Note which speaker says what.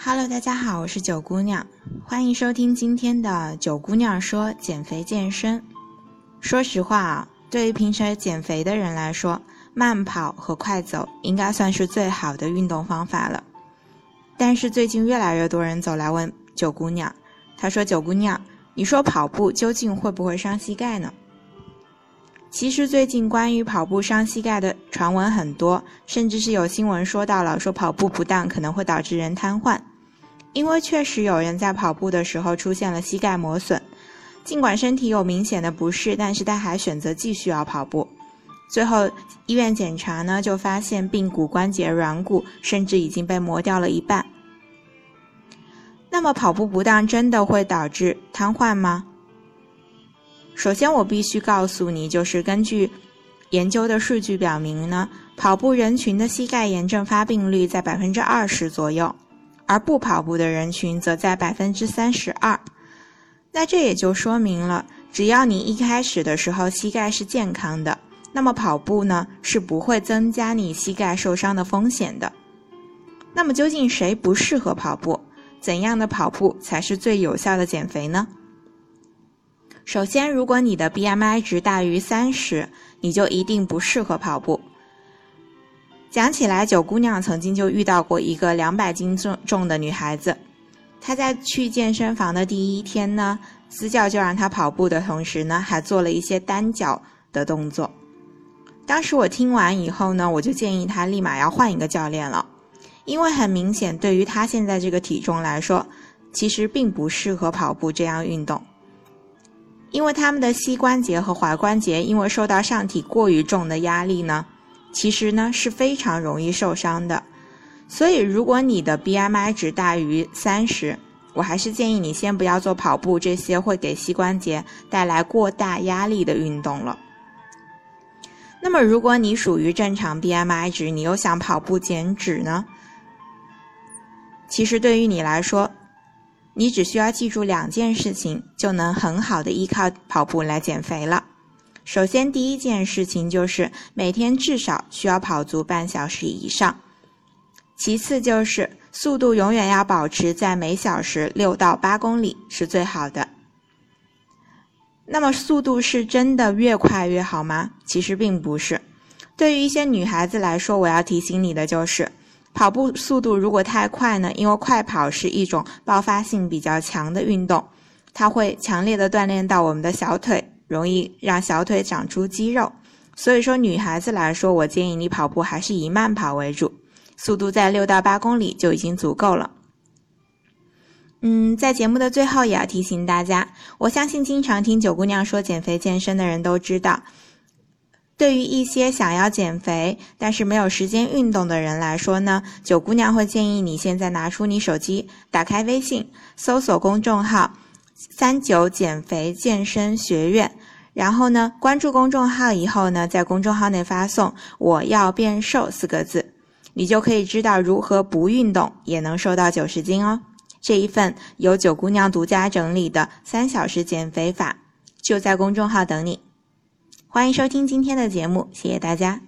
Speaker 1: Hello，大家好，我是九姑娘，欢迎收听今天的九姑娘说减肥健身。说实话啊，对于平时减肥的人来说，慢跑和快走应该算是最好的运动方法了。但是最近越来越多人走来问九姑娘，她说：“九姑娘，你说跑步究竟会不会伤膝盖呢？”其实最近关于跑步伤膝盖的传闻很多，甚至是有新闻说到了，说跑步不当可能会导致人瘫痪。因为确实有人在跑步的时候出现了膝盖磨损，尽管身体有明显的不适，但是他还选择继续要跑步。最后医院检查呢，就发现髌骨关节软骨甚至已经被磨掉了一半。那么跑步不当真的会导致瘫痪吗？首先我必须告诉你，就是根据研究的数据表明呢，跑步人群的膝盖炎症发病率在百分之二十左右。而不跑步的人群则在百分之三十二，那这也就说明了，只要你一开始的时候膝盖是健康的，那么跑步呢是不会增加你膝盖受伤的风险的。那么究竟谁不适合跑步？怎样的跑步才是最有效的减肥呢？首先，如果你的 BMI 值大于三十，你就一定不适合跑步。讲起来，九姑娘曾经就遇到过一个两百斤重重的女孩子，她在去健身房的第一天呢，私教就让她跑步的同时呢，还做了一些单脚的动作。当时我听完以后呢，我就建议她立马要换一个教练了，因为很明显，对于她现在这个体重来说，其实并不适合跑步这样运动，因为他们的膝关节和踝关节因为受到上体过于重的压力呢。其实呢是非常容易受伤的，所以如果你的 BMI 值大于三十，我还是建议你先不要做跑步这些会给膝关节带来过大压力的运动了。那么如果你属于正常 BMI 值，你又想跑步减脂呢？其实对于你来说，你只需要记住两件事情，就能很好的依靠跑步来减肥了。首先，第一件事情就是每天至少需要跑足半小时以上。其次就是速度永远要保持在每小时六到八公里是最好的。那么速度是真的越快越好吗？其实并不是。对于一些女孩子来说，我要提醒你的就是，跑步速度如果太快呢，因为快跑是一种爆发性比较强的运动，它会强烈的锻炼到我们的小腿。容易让小腿长出肌肉，所以说女孩子来说，我建议你跑步还是以慢跑为主，速度在六到八公里就已经足够了。嗯，在节目的最后也要提醒大家，我相信经常听九姑娘说减肥健身的人都知道，对于一些想要减肥但是没有时间运动的人来说呢，九姑娘会建议你现在拿出你手机，打开微信，搜索公众号。三九减肥健身学院，然后呢，关注公众号以后呢，在公众号内发送“我要变瘦”四个字，你就可以知道如何不运动也能瘦到九十斤哦。这一份由九姑娘独家整理的三小时减肥法，就在公众号等你。欢迎收听今天的节目，谢谢大家。